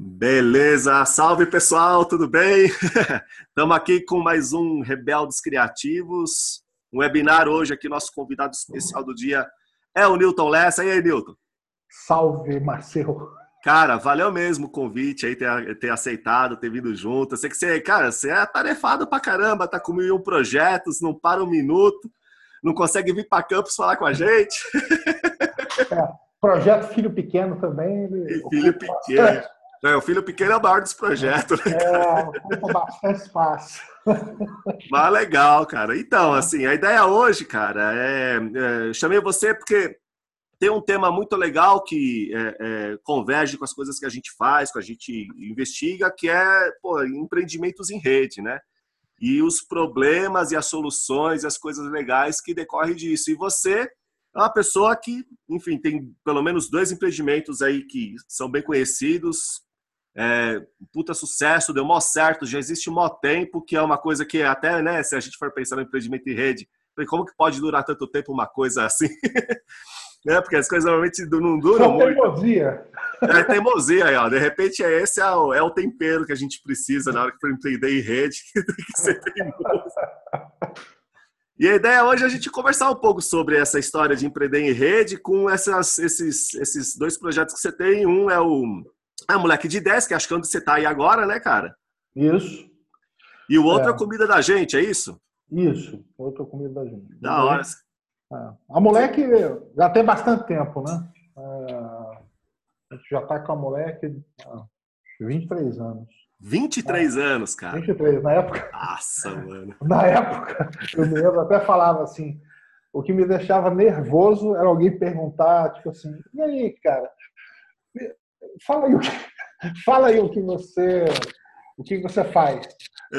Beleza, salve pessoal, tudo bem? Estamos aqui com mais um Rebeldes Criativos, um webinar hoje aqui, nosso convidado especial do dia é o Newton Lessa. E aí, Newton? Salve, Marcelo. Cara, valeu mesmo o convite aí, ter, ter aceitado, ter vindo junto. Eu sei que você, cara, você é atarefado pra caramba, tá com mil projetos, não para um minuto, não consegue vir para campus falar com a gente. É, projeto Filho Pequeno também. E filho Pequeno. É, o filho pequeno é o maior dos projetos. Né, é, ocupa bastante espaço. Mas legal, cara. Então, assim, a ideia hoje, cara, é, é chamei você porque tem um tema muito legal que é, é, converge com as coisas que a gente faz, que a gente investiga, que é pô, empreendimentos em rede, né? E os problemas e as soluções e as coisas legais que decorrem disso. E você é uma pessoa que, enfim, tem pelo menos dois empreendimentos aí que são bem conhecidos, é, puta sucesso, deu mó certo, já existe mó tempo, que é uma coisa que até, né, se a gente for pensar no empreendimento em rede, como que pode durar tanto tempo uma coisa assim? né? Porque as coisas normalmente não duram muito. Teimosia. É teimosia aí, ó. De repente, é esse é o, é o tempero que a gente precisa na hora que for empreender em rede, que ser teimoso. E a ideia hoje é a gente conversar um pouco sobre essa história de empreender em rede com essas, esses, esses dois projetos que você tem. Um é o é Moleque de 10, que acho que é onde você está aí agora, né, cara? Isso. E o outro é. é comida da gente, é isso? Isso, outra comida da gente. Da hora. É. A moleque já tem bastante tempo, né? É, a gente já está com a moleque há 23 anos. 23 é. anos, cara. 23, na época. Nossa, mano. Na época, eu mesmo até falava assim: o que me deixava nervoso era alguém perguntar, tipo assim, e aí, cara, fala aí o que, fala aí o que você o que você faz.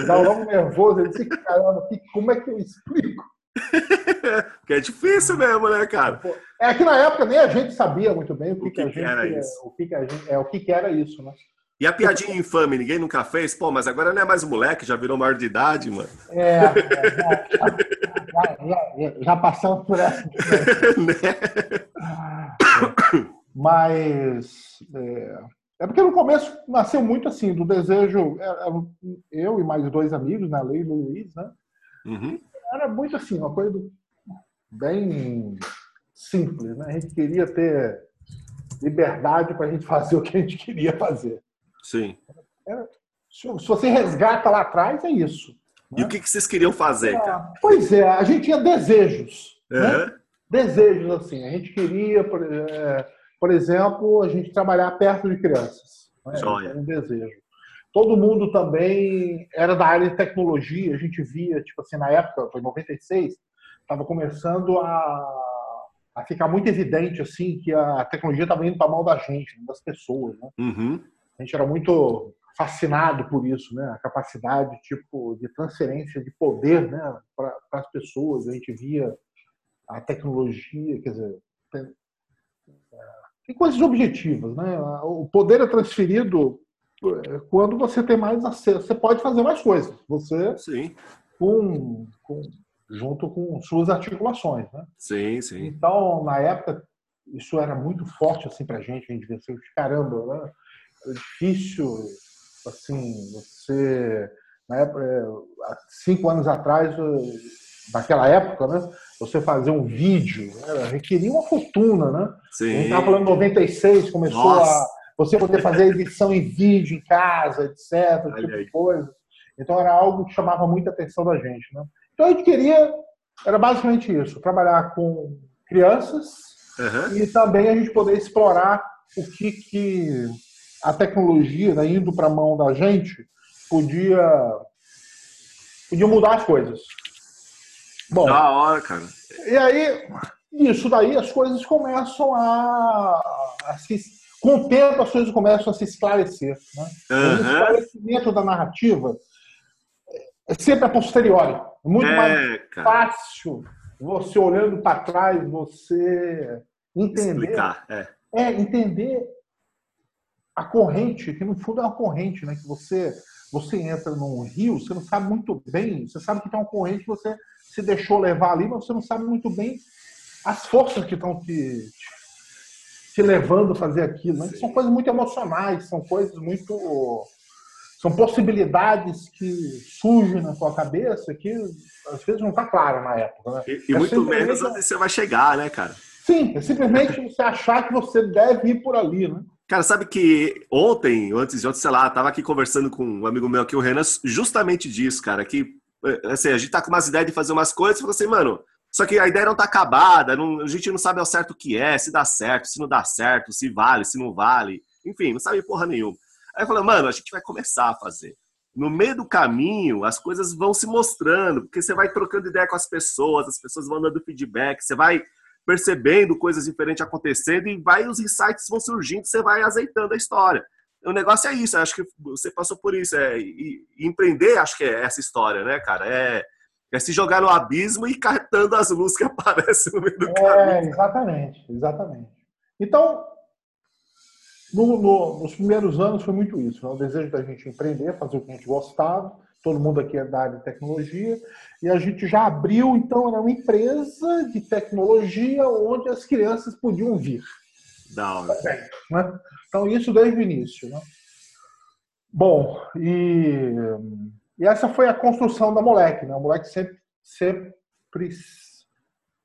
Dá um logo nervoso, ele disse, caramba, como é que eu explico? Porque é difícil mesmo, né, cara? É que na época nem a gente sabia muito bem o que, o que, que a gente era isso. O que, que gente, é o que, que era isso, né? E a piadinha infame, ninguém nunca fez? Pô, mas agora não é mais moleque, já virou maior de idade, mano. É, é já, já, já, já, passamos por essa. né? Mas é, é, porque no começo nasceu muito assim, do desejo. É, é, eu e mais dois amigos, né, Leila e Luiz, né? Uhum. Era muito assim, uma coisa bem simples, né? A gente queria ter liberdade para a gente fazer o que a gente queria fazer. Sim. Era, se você resgata lá atrás, é isso. E né? o que, que vocês queriam fazer, cara? Pois é, a gente tinha desejos. Uhum. Né? Desejos, assim. A gente queria, é, por exemplo, a gente trabalhar perto de crianças. Né? É um desejo. Todo mundo também era da área de tecnologia. A gente via, tipo assim, na época, foi 96, estava começando a, a ficar muito evidente assim que a tecnologia estava indo para a mão da gente, das pessoas. Né? Uhum. A gente era muito fascinado por isso, né? A capacidade tipo de transferência de poder, né, para as pessoas. A gente via a tecnologia, quer dizer, tem coisas objetivas, né? O poder é transferido é, quando você tem mais acesso. Você pode fazer mais coisas. Você sim. Com, com junto com suas articulações, né? Sim, sim. Então, na época, isso era muito forte assim para gente. A gente pensou, caramba, né? É difícil, assim, você na época, é, há cinco anos atrás naquela época, né? Você fazer um vídeo era, requeria uma fortuna, né? Sim. A gente estava falando em 96, começou Nossa. a você poder fazer edição em vídeo em casa, etc, Olha tipo de coisa. Então era algo que chamava muita atenção da gente, né? Então a gente queria, era basicamente isso, trabalhar com crianças uhum. e também a gente poder explorar o que, que a tecnologia, né, indo para a mão da gente, podia, podia mudar as coisas. Bom, da hora, cara. E aí, isso daí as coisas começam a, a se, com o tempo as coisas começam a se esclarecer. Né? Uhum. O esclarecimento da narrativa é sempre a posteriori. É muito é, mais cara. fácil você olhando para trás, você entender. Explicar, é. é, entender a corrente, que no fundo é uma corrente, né? Que você, você entra num rio, você não sabe muito bem, você sabe que tem uma corrente, você se deixou levar ali, mas você não sabe muito bem as forças que estão te, te levando a fazer aquilo. Né? São coisas muito emocionais, são coisas muito. São possibilidades que surgem na tua cabeça que às vezes não está claro na época. Né? E, e é muito menos onde você vai chegar, né, cara? Sim, é simplesmente você achar que você deve ir por ali, né? Cara, sabe que ontem, antes de ontem, sei lá, tava aqui conversando com um amigo meu aqui, o Renan, justamente disso, cara, que assim, a gente tá com umas ideias de fazer umas coisas e falou assim, mano, só que a ideia não tá acabada, não, a gente não sabe ao certo o que é, se dá certo, se não dá certo, se vale, se não vale, enfim, não sabe porra nenhuma. Aí falei, mano, a gente vai começar a fazer. No meio do caminho, as coisas vão se mostrando, porque você vai trocando ideia com as pessoas, as pessoas vão dando feedback, você vai percebendo coisas diferentes acontecendo e vai os insights vão surgindo, você vai azeitando a história. O negócio é isso, acho que você passou por isso. É, e, e empreender, acho que é essa história, né, cara? É, é se jogar no abismo e catando as luzes que aparecem no meio do é, caminho. Exatamente, exatamente. Então, no, no, nos primeiros anos foi muito isso, né? o desejo da gente empreender, fazer o que a gente gostava, todo mundo aqui é da área de tecnologia, e a gente já abriu, então, era uma empresa de tecnologia onde as crianças podiam vir. Da hora. Né? Então, isso desde o início. Né? Bom, e, e, essa foi a construção da Moleque. Né? A Moleque sempre, sempre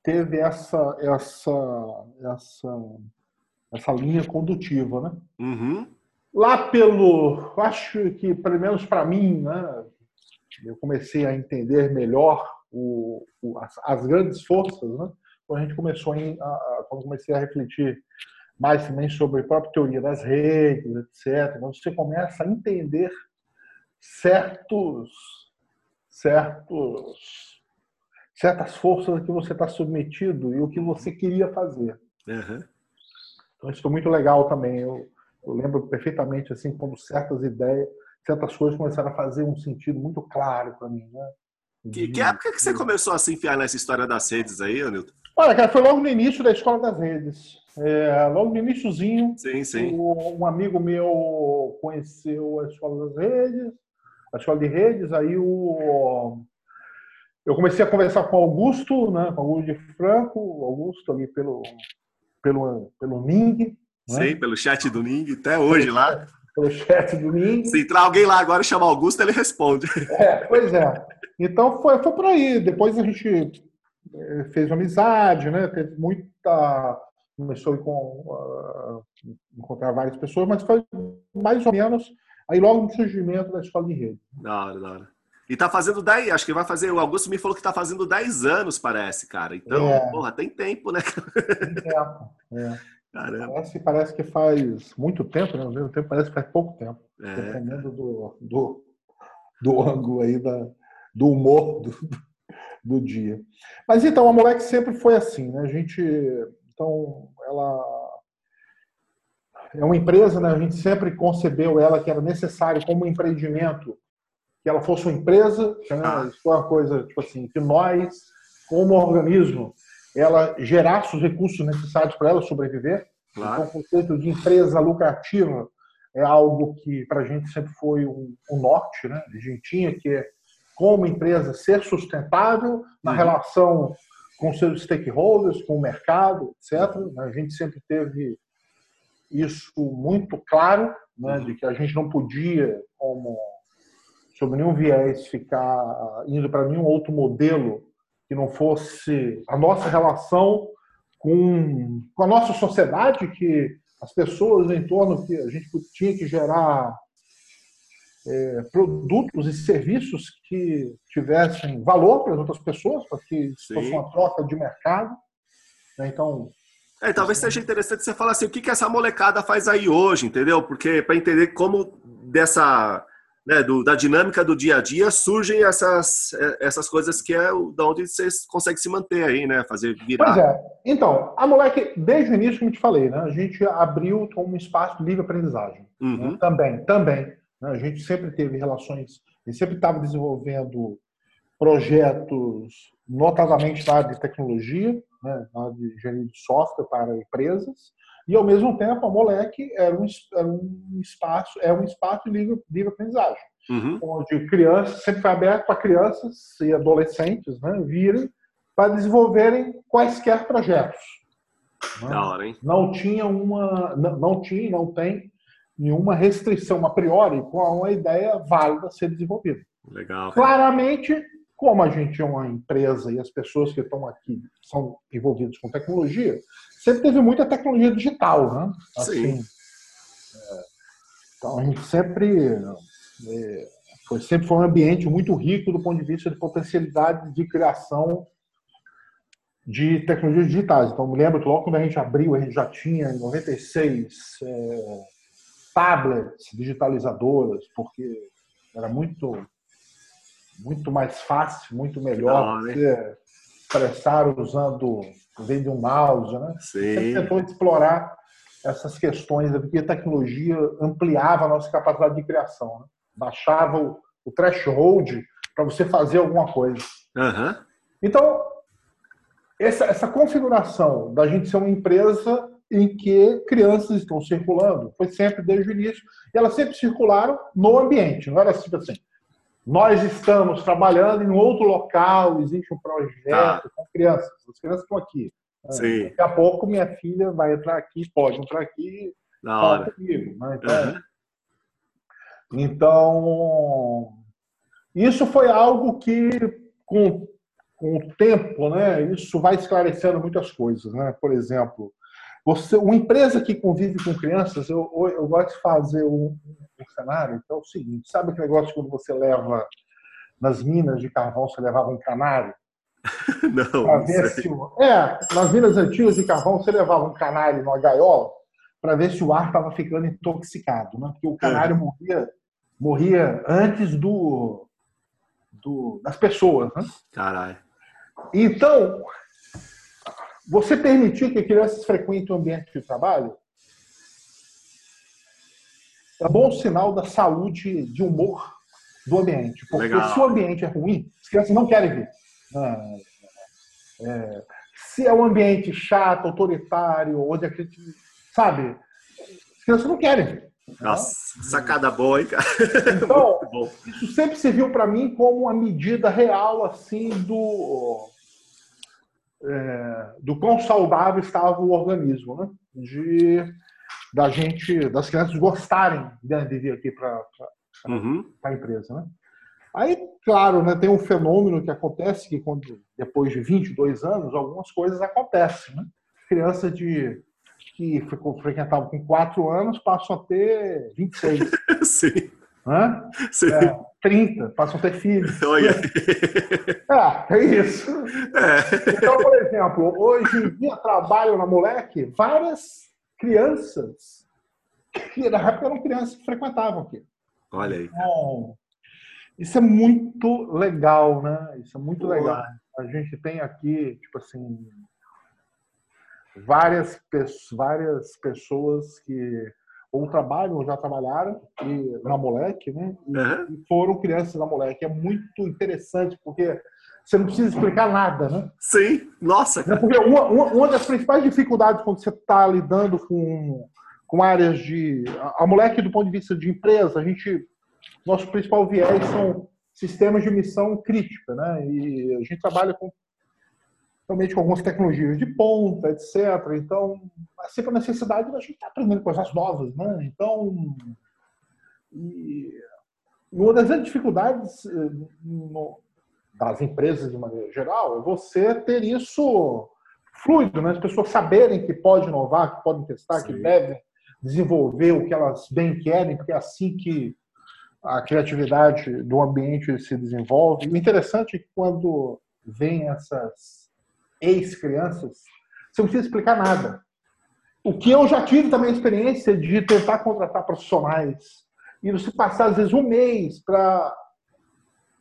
teve essa, essa, essa, essa linha condutiva. Né? Uhum. Lá pelo, acho que, pelo menos para mim, né, eu comecei a entender melhor o, o, as, as, grandes forças, né? quando a gente começou a, a, quando comecei a refletir mais também sobre a própria teoria das redes, etc. Quando você começa a entender certos, certos, certas forças a que você está submetido e o que você queria fazer. Uhum. Então isso foi muito legal também. Eu, eu lembro perfeitamente assim quando certas ideias certas coisas começaram a fazer um sentido muito claro para mim, né? Que, que época que você começou a se enfiar nessa história das redes aí, Anilton? Olha, cara, foi logo no início da escola das redes. É, logo no iníciozinho, um amigo meu conheceu a escola das redes, a escola de redes, aí o, eu comecei a conversar com o Augusto, né, com o Augusto de Franco, Augusto ali pelo, pelo, pelo Ning. Né? Sim, pelo chat do Ning, até hoje lá pelo chat do Ning. Se entrar alguém lá agora e chamar Augusto, ele responde. É, pois é. Então foi, foi por aí. Depois a gente fez uma amizade, né? Teve muita. Começou a uh, encontrar várias pessoas, mas foi mais ou menos aí logo no surgimento da escola de rede. Da hora, da hora. E tá fazendo 10, acho que vai fazer. O Augusto me falou que tá fazendo 10 anos, parece, cara. Então, é. porra, tem tempo, né? Tem tempo. É. Caramba. Parece, parece que faz muito tempo, né? Ao mesmo tempo parece que faz pouco tempo. É. Dependendo do, do, do ângulo aí, da, do humor do, do dia. Mas então, a moleque sempre foi assim, né? A gente. Então, ela é uma empresa, né? A gente sempre concebeu ela que era necessário como um empreendimento que ela fosse uma empresa, né? Ah. Isso foi uma coisa, tipo assim, que nós, como organismo, ela gerasse os recursos necessários para ela sobreviver. Claro. Então, o conceito de empresa lucrativa é algo que para a gente sempre foi um, um, norte, né? A gente tinha que, como empresa, ser sustentável na uhum. relação com seus stakeholders, com o mercado, etc. A gente sempre teve isso muito claro, né? Uhum. De que a gente não podia, como sob nenhum viés, ficar indo para nenhum outro modelo que não fosse a nossa relação com, com a nossa sociedade, que as pessoas em torno que a gente tinha que gerar é, produtos e serviços que tivessem valor para as outras pessoas, para que Sim. fosse uma troca de mercado. Né? Então. É, talvez seja interessante você falar assim, o que, que essa molecada faz aí hoje, entendeu? Porque para entender como dessa né, do, da dinâmica do dia a dia, surgem essas, é, essas coisas que é da onde vocês conseguem se manter aí, né? Fazer virar. Pois é. Então, a moleque, desde o início, como eu te falei, né? A gente abriu um espaço de livre aprendizagem. Né, uhum. Né? Também, também. Né? A gente sempre teve relações, sempre estava desenvolvendo projetos, notadamente na área de tecnologia, né? na área de engenharia de software para empresas, e, ao mesmo tempo, a Moleque era um, era um espaço, é um espaço de livre, livre aprendizagem, uhum. onde crianças, sempre foi aberto para crianças e adolescentes né, virem para desenvolverem quaisquer projetos. Né? Da hora, hein? Não tinha uma. Não, não tinha, não tem nenhuma restrição a priori com uma ideia válida a ser desenvolvida. Legal. Claramente, como a gente é uma empresa e as pessoas que estão aqui são envolvidas com tecnologia, sempre teve muita tecnologia digital, né? Assim, Sim. É, então a gente sempre é, foi sempre foi um ambiente muito rico do ponto de vista de potencialidade de criação de tecnologias digitais. Então, me lembro que logo quando a gente abriu, a gente já tinha, em 96, é, tablets digitalizadoras, porque era muito muito mais fácil, muito melhor Não, você expressar usando, de um mouse, né? Sim. Você tentou explorar essas questões, porque a tecnologia ampliava a nossa capacidade de criação. Né? Baixava o, o threshold para você fazer alguma coisa. Uhum. Então, essa, essa configuração da gente ser uma empresa em que crianças estão circulando foi sempre desde o início. E elas sempre circularam no ambiente, não era tipo assim. Nós estamos trabalhando em outro local, existe um projeto tá. com crianças. As crianças estão aqui. Sim. Daqui a pouco minha filha vai entrar aqui, pode entrar aqui, fala comigo. Né? Então, uhum. então, isso foi algo que, com, com o tempo, né, isso vai esclarecendo muitas coisas. Né? Por exemplo, você, uma empresa que convive com crianças, eu, eu gosto de fazer um, um cenário, então é o seguinte, sabe aquele negócio quando você leva nas minas de carvão, você levava um canário? Não, ver se É, nas minas antigas de carvão, você levava um canário numa gaiola para ver se o ar estava ficando intoxicado, né? porque o canário é. morria, morria antes do, do das pessoas. Né? Caralho. Então, você permitir que crianças frequentem o ambiente de trabalho é bom sinal da saúde de humor do ambiente. Porque Legal. se o ambiente é ruim, as crianças não querem vir. É, é, se é um ambiente chato, autoritário, onde a gente, sabe, as crianças não querem vir. Nossa, né? sacada boa, hein, cara? Então, isso sempre serviu para mim como uma medida real, assim, do é, do quão saudável estava o organismo, né? De da gente, das crianças gostarem de vir aqui para uhum. a empresa, né? Aí, claro, né, tem um fenômeno que acontece que quando depois de 22 anos algumas coisas acontecem, né? Criança de que frequentavam com 4 anos passam a ter 26. Sim. Né? Sim. É, 30, passam a ter filhos. Olha. É, é isso. É. Então, por exemplo, hoje em dia trabalham na moleque várias crianças que na época eram crianças que frequentavam aqui. Olha aí. Então, isso é muito legal, né? Isso é muito Boa. legal. A gente tem aqui, tipo assim, várias, várias pessoas que ou trabalham ou já trabalharam e, na Moleque, né? E, uhum. e, foram crianças na Moleque. É muito interessante porque você não precisa explicar nada, né? Sim, nossa. Cara. Porque uma, uma, uma, das principais dificuldades quando você está lidando com, com áreas de. A, a Moleque, do ponto de vista de empresa, a gente. Nosso principal viés são sistemas de missão crítica, né? E a gente trabalha com realmente com algumas tecnologias de ponta, etc. Então, é sempre a necessidade da gente estar tá aprendendo coisas novas, né? Então, e uma das grandes dificuldades eh, no, das empresas de maneira geral é você ter isso fluido, né? As pessoas saberem que pode inovar, que podem testar, Sim. que devem desenvolver o que elas bem querem, porque é assim que a criatividade do ambiente se desenvolve. O interessante é que quando vem essas ex-crianças, você não precisa explicar nada. O que eu já tive também a experiência de tentar contratar profissionais e você passar, às vezes, um mês para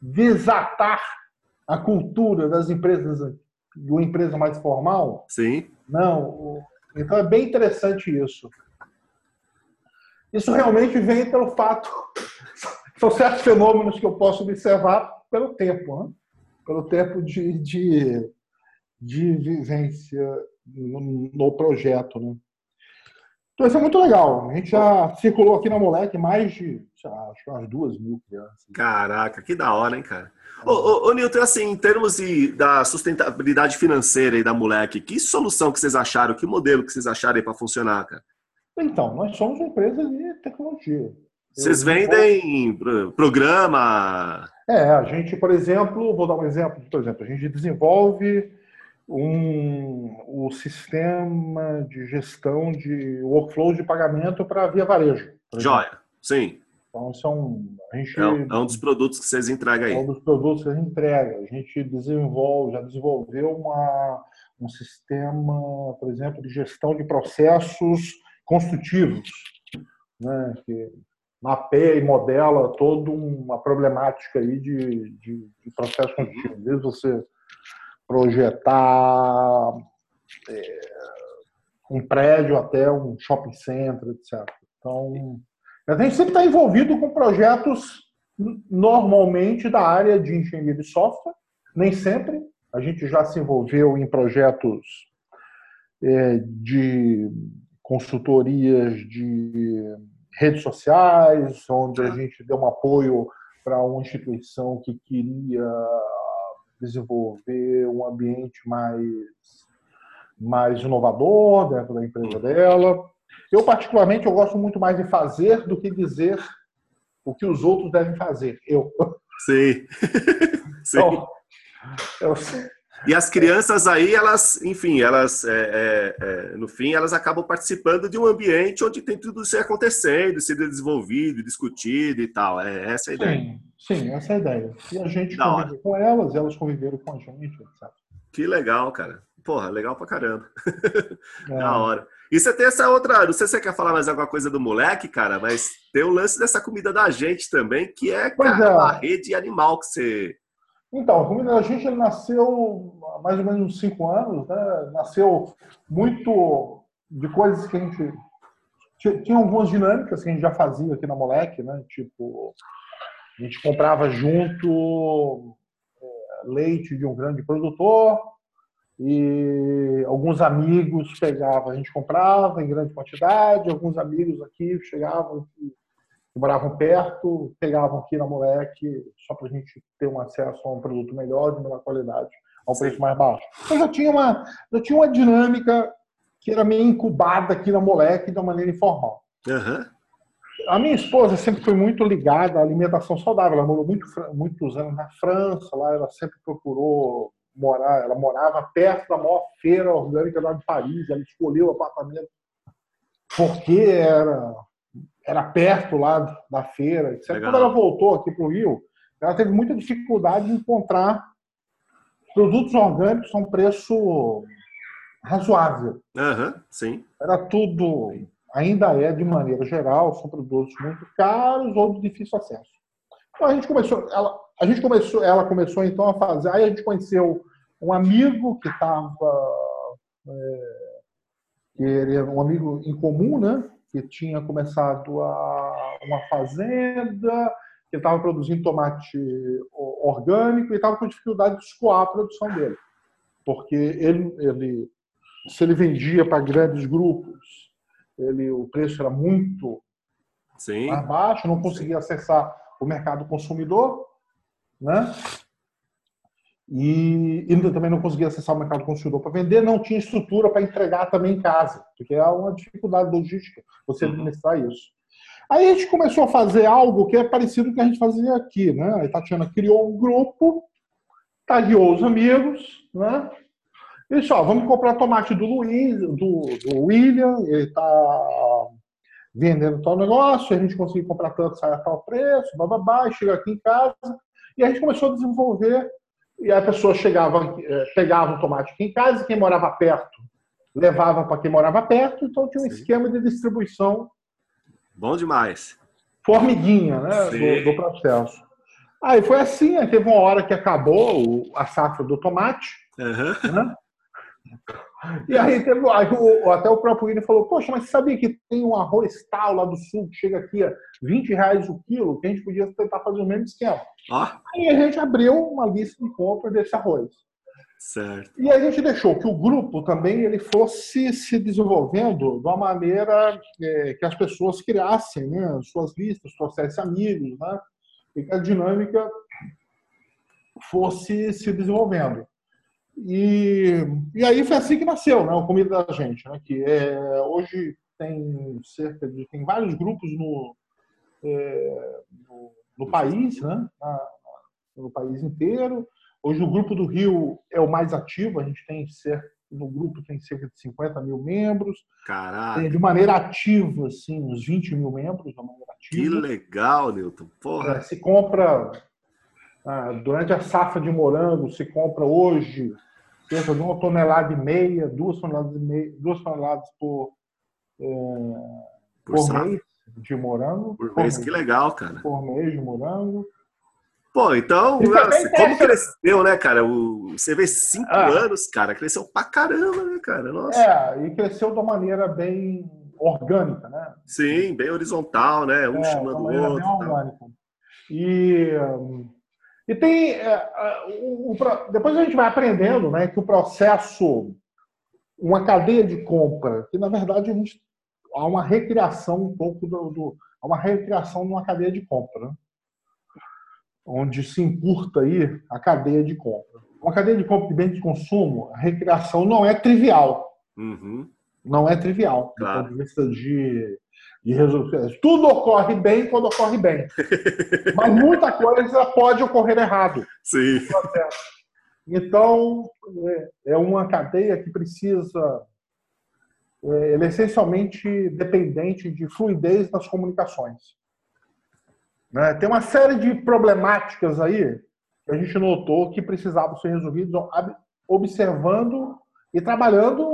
desatar a cultura das empresas, de uma empresa mais formal. Sim. Não. Então é bem interessante isso. Isso realmente vem pelo fato. São certos fenômenos que eu posso observar pelo tempo, né? pelo tempo de, de de vivência no, no projeto. Né? Então isso é muito legal. A gente já circulou aqui na Moleque mais de, lá, acho que umas duas mil crianças. Caraca, que da hora, hein, cara? Ô, ô, ô, Nilton, assim, em termos de, da sustentabilidade financeira e da Moleque, que solução que vocês acharam, que modelo que vocês acharam aí para funcionar, cara? Então, nós somos uma empresa de tecnologia. Vocês vendem programa? É, a gente, por exemplo, vou dar um exemplo, por exemplo, a gente desenvolve um, o sistema de gestão de workflow de pagamento para via varejo. Joia, sim. Então, são, a gente, é, é, um dos produtos que vocês entregam aí. É um dos produtos que a gente entrega. A gente desenvolve, já desenvolveu uma, um sistema, por exemplo, de gestão de processos construtivos, né, que mapeia e modela toda uma problemática aí de, de, de processo construtivo. Desde você projetar é, um prédio até um shopping center, etc. Então, a gente sempre está envolvido com projetos normalmente da área de engenharia de software, nem sempre. A gente já se envolveu em projetos é, de consultorias de redes sociais, onde a gente deu um apoio para uma instituição que queria desenvolver um ambiente mais, mais inovador dentro da empresa dela. Eu, particularmente, eu gosto muito mais de fazer do que dizer o que os outros devem fazer. Eu. Sim. Sim. Então, eu, e as crianças aí, elas, enfim, elas, é, é, é, no fim, elas acabam participando de um ambiente onde tem tudo isso acontecendo, sendo desenvolvido, discutido e tal. É essa a ideia. Sim, sim essa é a ideia. E a gente da conviveu hora. com elas, elas conviveram com a gente, etc. Que legal, cara. Porra, legal pra caramba. É. da hora. E você tem essa outra, não sei se você quer falar mais alguma coisa do moleque, cara, mas tem o lance dessa comida da gente também, que é, cara, é. uma rede animal que você então, a comida da gente ele nasceu há mais ou menos uns cinco anos, né? nasceu muito de coisas que a gente. Tinha algumas dinâmicas que a gente já fazia aqui na Moleque, né? Tipo, a gente comprava junto é, leite de um grande produtor e alguns amigos pegavam, a gente comprava em grande quantidade, alguns amigos aqui chegavam que moravam perto, pegavam aqui na Moleque só para a gente ter um acesso a um produto melhor, de melhor qualidade, a um preço mais baixo. Então já tinha uma, já tinha uma dinâmica que era meio incubada aqui na Moleque de uma maneira informal. Uhum. A minha esposa sempre foi muito ligada à alimentação saudável. Ela morou muito, muitos anos na França, lá ela sempre procurou morar. Ela morava perto da maior feira orgânica lá de Paris. Ela escolheu o apartamento porque era era perto lá da feira, etc. Quando ela voltou aqui para o Rio, ela teve muita dificuldade de encontrar produtos orgânicos a um preço razoável. Uhum, sim. Era tudo, ainda é de maneira geral, são produtos muito caros ou de difícil acesso. Então a gente começou, ela, a gente começou, ela começou então a fazer. Aí a gente conheceu um amigo que estava, é, um amigo em comum, né? que tinha começado a, uma fazenda, que estava produzindo tomate orgânico e estava com dificuldade de escoar a produção dele. Porque ele, ele se ele vendia para grandes grupos, ele, o preço era muito Sim. mais baixo, não conseguia Sim. acessar o mercado consumidor, né? E, e também não conseguia acessar o mercado consumidor para vender, não tinha estrutura para entregar também em casa, porque é uma dificuldade logística você uhum. administrar isso. Aí a gente começou a fazer algo que é parecido com o que a gente fazia aqui, né? A Tatiana criou um grupo, tagueou os amigos, né? Ó, vamos comprar tomate do Luiz, do, do William, ele está vendendo tal negócio, a gente conseguiu comprar tanto, sai a tal preço, bababá, chega aqui em casa, e a gente começou a desenvolver e a pessoa chegava, eh, pegava um tomate aqui em casa, e quem morava perto levava para quem morava perto, então tinha um Sim. esquema de distribuição. Bom demais. Formiguinha, né, do, do, processo. Aí foi assim, teve uma hora que acabou a safra do tomate, uhum. né? E aí, teve, aí o, até o próprio William falou, poxa, mas você sabia que tem um arroz tal lá do sul que chega aqui a 20 reais o quilo, que a gente podia tentar fazer o mesmo esquema. Ah. Aí a gente abriu uma lista de compras desse arroz. Certo. E a gente deixou que o grupo também ele fosse se desenvolvendo de uma maneira é, que as pessoas criassem né, suas listas, trouxessem amigos, né, e que a dinâmica fosse se desenvolvendo. E, e aí foi assim que nasceu né, o Comida da Gente, né, que é, hoje tem cerca de tem vários grupos no, é, no, no, país, né, no país inteiro. Hoje o grupo do Rio é o mais ativo, a gente tem cerca, no grupo tem cerca de 50 mil membros. Caraca! De maneira ativa, assim, uns 20 mil membros de maneira ativa. Que legal, Nilton! Porra! É, se compra, ah, durante a safra de morango, se compra hoje cerca de uma tonelada e meia, duas toneladas, e meia, duas toneladas por, é, por, por mês de morango. Por, mês, que legal, cara. Por mês de morango. Pô, então, assim, como cresceu, né, cara? O, você vê cinco ah. anos, cara, cresceu pra caramba, né, cara? Nossa. É, e cresceu de uma maneira bem orgânica, né? Sim, bem horizontal, né? Um é, chamando o outro. Bem orgânica. E, e tem. É, o, o, depois a gente vai aprendendo né, que o processo, uma cadeia de compra, que na verdade a gente, há uma recriação um pouco do. do há uma recriação de uma cadeia de compra. Né? onde se encurta aí a cadeia de compra. Uma cadeia de compra de bens de consumo, a recreação não é trivial. Uhum. Não é trivial. Claro. Do ponto de vista de, de resolução. Tudo ocorre bem quando ocorre bem. Mas muita coisa pode ocorrer errado. Sim. Então, é, é uma cadeia que precisa. É, é essencialmente dependente de fluidez nas comunicações. Né? Tem uma série de problemáticas aí que a gente notou que precisavam ser resolvidas observando e trabalhando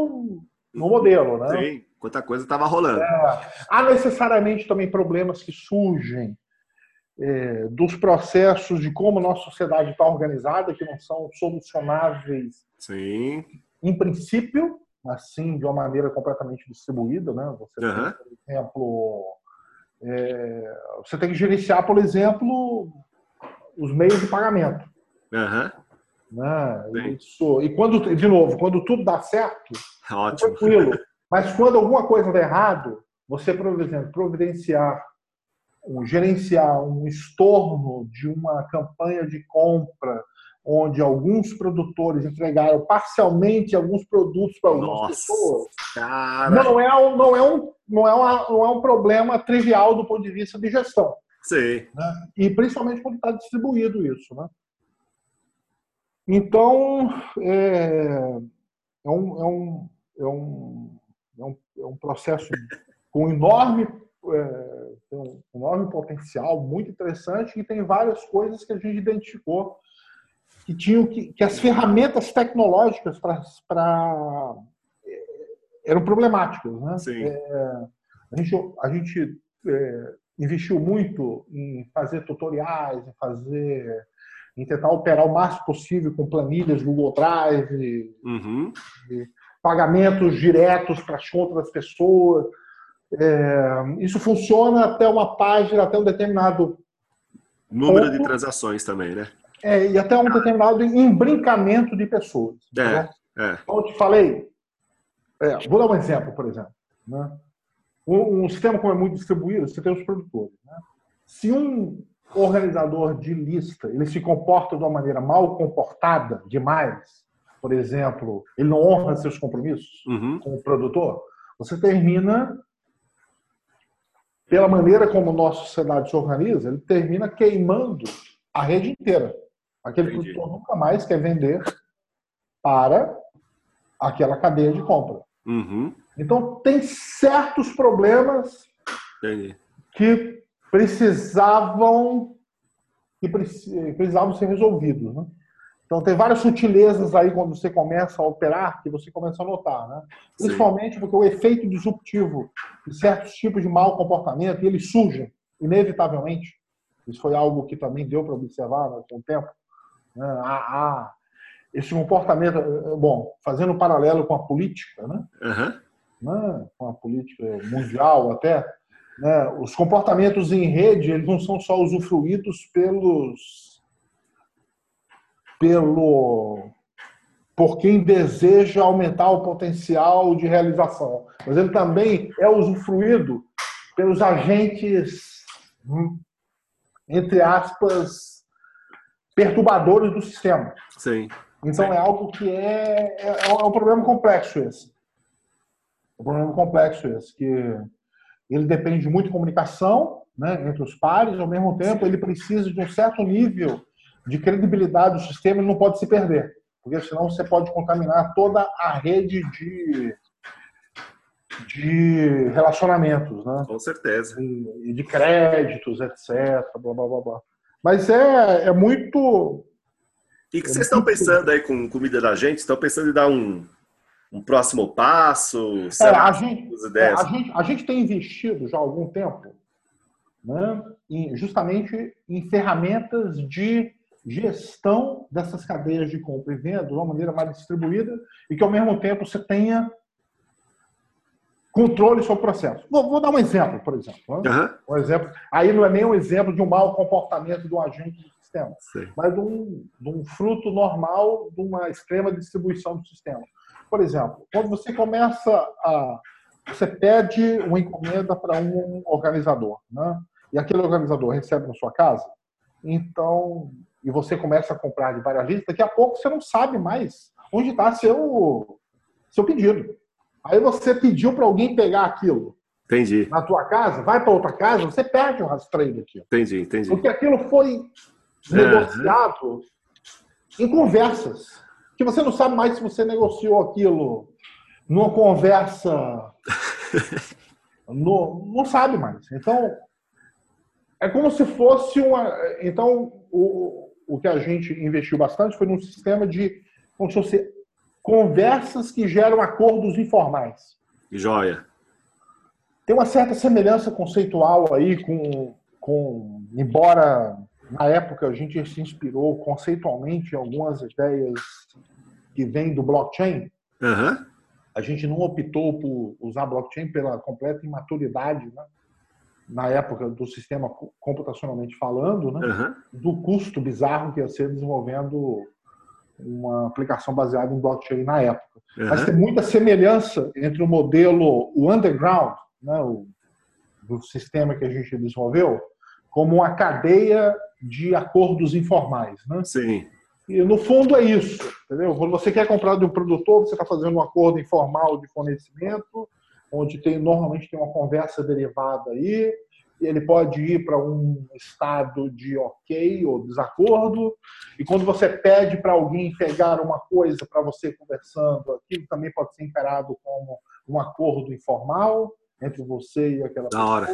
no modelo. Né? Sim, quanta coisa estava rolando. É, há necessariamente também problemas que surgem é, dos processos de como nossa sociedade está organizada, que não são solucionáveis Sim. em princípio, mas sim de uma maneira completamente distribuída. Né? Você uhum. tem, por exemplo, é, você tem que gerenciar, por exemplo, os meios de pagamento. Uhum. Né? Isso, e quando, de novo, quando tudo dá certo, Ótimo. tranquilo. Mas quando alguma coisa der errado, você, por exemplo, providenciar, um, gerenciar um estorno de uma campanha de compra onde alguns produtores entregaram parcialmente alguns produtos para algumas Nossa, pessoas, cara. não é, um, não, é um, não, é uma, não é um problema trivial do ponto de vista de gestão. Sim. Né? E principalmente quando está distribuído isso. Né? Então, é, é, um, é, um, é, um, é, um, é um processo com enorme, é, um enorme potencial, muito interessante, e tem várias coisas que a gente identificou que tinham que, que as ferramentas tecnológicas para eram problemáticas, né? É, a gente, a gente é, investiu muito em fazer tutoriais, em fazer, em tentar operar o máximo possível com planilhas Google Drive, uhum. pagamentos diretos para as contas das pessoas. É, isso funciona até uma página, até um determinado número ponto. de transações também, né? É, e até um determinado embrincamento de pessoas. É, né? é. Como eu te falei, é, vou dar um exemplo, por exemplo. Né? Um, um, sistema como é muito distribuído, você tem os produtores. Né? Se um organizador de lista ele se comporta de uma maneira mal comportada demais, por exemplo, ele não honra seus compromissos uhum. com o produtor, você termina pela maneira como nossa sociedade se organiza, ele termina queimando a rede inteira. Aquele Entendi. produtor nunca mais quer vender para aquela cadeia de compra. Uhum. Então, tem certos problemas Entendi. que precisavam que precisavam ser resolvidos. Né? Então, tem várias sutilezas aí quando você começa a operar que você começa a notar. Né? Principalmente Sim. porque o efeito disruptivo de certos tipos de mau comportamento, ele surge, inevitavelmente. Isso foi algo que também deu para observar né, com o tempo. Há, esse comportamento, bom, fazendo um paralelo com a política, né? Uhum. né? com a política mundial até, né? os comportamentos em rede eles não são só usufruídos pelos pelo por quem deseja aumentar o potencial de realização, mas ele também é usufruído pelos agentes, entre aspas, perturbadores do sistema. Sim. Então Sim. é algo que é, é, é um problema complexo esse. É um problema complexo esse, que ele depende muito de comunicação né, entre os pares, ao mesmo tempo ele precisa de um certo nível de credibilidade do sistema, ele não pode se perder, porque senão você pode contaminar toda a rede de, de relacionamentos, né? Com certeza. E de créditos, etc. Blá, blá, blá, blá. Mas é, é muito. E o que vocês estão pensando aí com comida da gente? Estão pensando em dar um, um próximo passo? É, a, gente, é, a, gente, a gente tem investido já há algum tempo né, em, justamente em ferramentas de gestão dessas cadeias de compra e venda de uma maneira mais distribuída e que, ao mesmo tempo, você tenha controle sobre o processo. Vou, vou dar um exemplo, por exemplo. Né? Uhum. Um exemplo. Aí não é nem um exemplo de um mau comportamento de um agente do sistema, Sim. mas de um, de um fruto normal de uma extrema distribuição do sistema. Por exemplo, quando você começa a. Você pede uma encomenda para um organizador, né? e aquele organizador recebe na sua casa, então e você começa a comprar de várias listas, daqui a pouco você não sabe mais onde está seu, seu pedido. Aí você pediu para alguém pegar aquilo. Entendi. Na tua casa, vai para outra casa, você perde o rastreio daquilo. Entendi, entendi. Porque aquilo foi negociado em conversas. Que você não sabe mais se você negociou aquilo numa conversa. no, não sabe mais. Então, é como se fosse uma. Então, o, o que a gente investiu bastante foi num sistema de como se fosse conversas que geram acordos informais. Joia. Tem uma certa semelhança conceitual aí com, com embora na época a gente se inspirou conceitualmente em algumas ideias que vêm do blockchain. Uhum. A gente não optou por usar blockchain pela completa imaturidade, né? na época do sistema computacionalmente falando, né, uhum. do custo bizarro que ia ser desenvolvendo uma aplicação baseada em blockchain na época. Uhum. Mas tem muita semelhança entre o modelo, o underground, né, o, do sistema que a gente desenvolveu, como uma cadeia de acordos informais. Né? Sim. E no fundo é isso, entendeu? Quando você quer comprar de um produtor, você está fazendo um acordo informal de fornecimento, onde tem normalmente tem uma conversa derivada aí, e ele pode ir para um estado de ok ou desacordo, e quando você pede para alguém pegar uma coisa para você conversando, aquilo também pode ser encarado como um acordo informal entre você e aquela pessoa. Hora.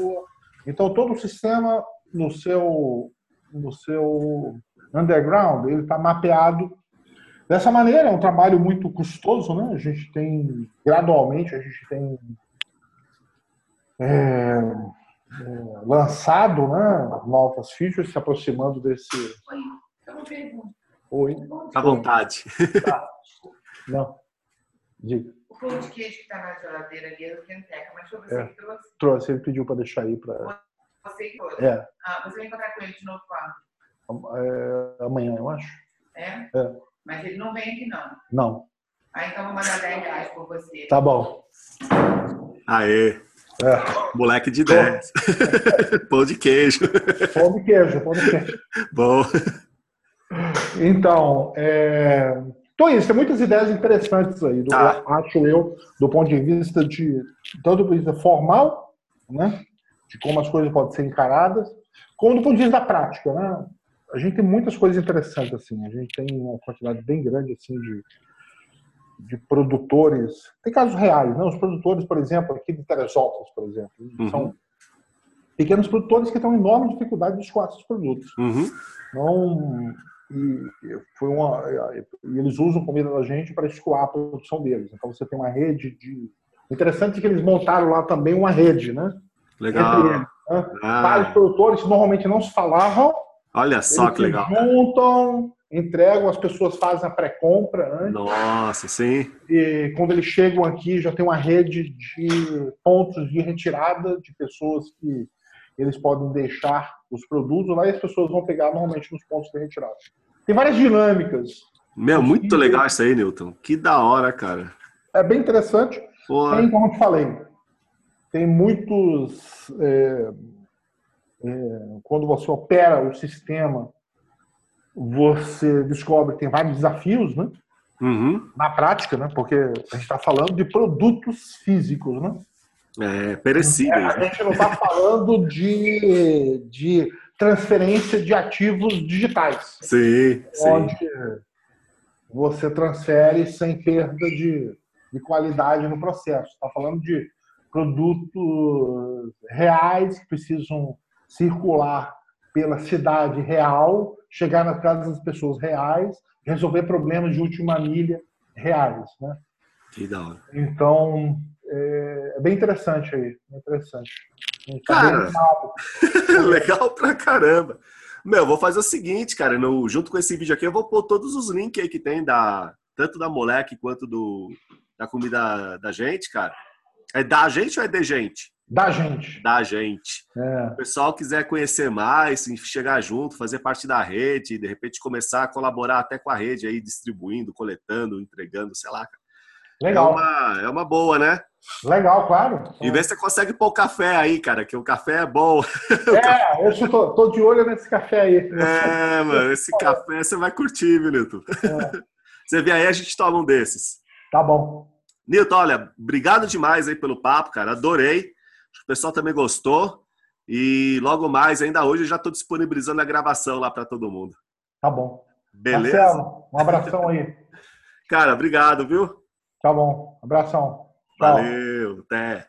Então todo o sistema no seu no seu underground ele está mapeado dessa maneira. É um trabalho muito custoso, né? A gente tem gradualmente a gente tem é, é, lançado né, novas features, se aproximando desse. Oi, é uma pergunta. Oi. À vontade. Tá. Não. Diga. O pão de queijo que está na geladeira ali é do Kenteca, mas foi você é. que trouxe? Trouxe, ele pediu para deixar aí para. Você que trouxe? É. Ah, você vai encontrar com ele de novo quando? É, amanhã, eu acho. É? É. Mas ele não vem aqui, não. Não. Ah, então vou mandar 10 reais por você. Tá bom. Aê. É. Moleque de 10. pão de queijo. Pão de queijo, pão de queijo. Bom. Então, é... então é isso, tem muitas ideias interessantes aí, do, tá. acho eu, do ponto de vista de tanto do ponto de vista formal, né, de como as coisas podem ser encaradas, como do ponto de vista da prática, né? A gente tem muitas coisas interessantes assim, a gente tem uma quantidade bem grande assim de de produtores, tem casos reais, né? Os produtores, por exemplo, aqui de Teresópolis, por exemplo, uhum. são pequenos produtores que têm uma enorme dificuldade de escoar esses produtos. Uhum. Então, e, foi uma, e eles usam comida da gente para escoar a produção deles. Então você tem uma rede de. Interessante que eles montaram lá também uma rede, né? Legal. Entre eles, né? Ah. Vários produtores que normalmente não se falavam. Olha só que legal. juntam, entregam, as pessoas fazem a pré-compra antes. Nossa, sim. E quando eles chegam aqui, já tem uma rede de pontos de retirada de pessoas que eles podem deixar os produtos lá e as pessoas vão pegar normalmente nos pontos de retirada. Tem várias dinâmicas Meu, muito legal isso aí, Newton. Que da hora, cara. É bem interessante. Porra. Tem, como eu te falei, tem muitos. É, quando você opera o sistema, você descobre que tem vários desafios, né? Uhum. Na prática, né? Porque a gente está falando de produtos físicos, né? É, perecíveis. É, a gente não está falando de, de transferência de ativos digitais. Sim, onde sim. você transfere sem perda de, de qualidade no processo. Está falando de produtos reais que precisam circular pela cidade real, chegar nas casas das pessoas reais, resolver problemas de última milha reais, né? Que da hora. Então, é, é bem interessante aí, interessante. Cara, legal pra caramba. Meu, vou fazer o seguinte, cara, no, junto com esse vídeo aqui, eu vou pôr todos os links aí que tem da tanto da moleque quanto do da comida da gente, cara. É da gente ou é de gente? Da gente. Da gente. É. O pessoal quiser conhecer mais, chegar junto, fazer parte da rede, de repente começar a colaborar até com a rede aí, distribuindo, coletando, entregando, sei lá. Legal. É uma, é uma boa, né? Legal, claro. E vê se você consegue pôr o café aí, cara, que o café é bom. É, eu tô, tô de olho nesse café aí. É, mano, esse café você vai curtir, viu, Nilton? É. Você vê aí, a gente toma um desses. Tá bom. Nilton, olha, obrigado demais aí pelo papo, cara. Adorei. O pessoal também gostou. E logo mais, ainda hoje, eu já estou disponibilizando a gravação lá para todo mundo. Tá bom. Beleza? Marcelo, um abração aí. Cara, obrigado, viu? Tá bom. Abração. Tchau. Valeu, até.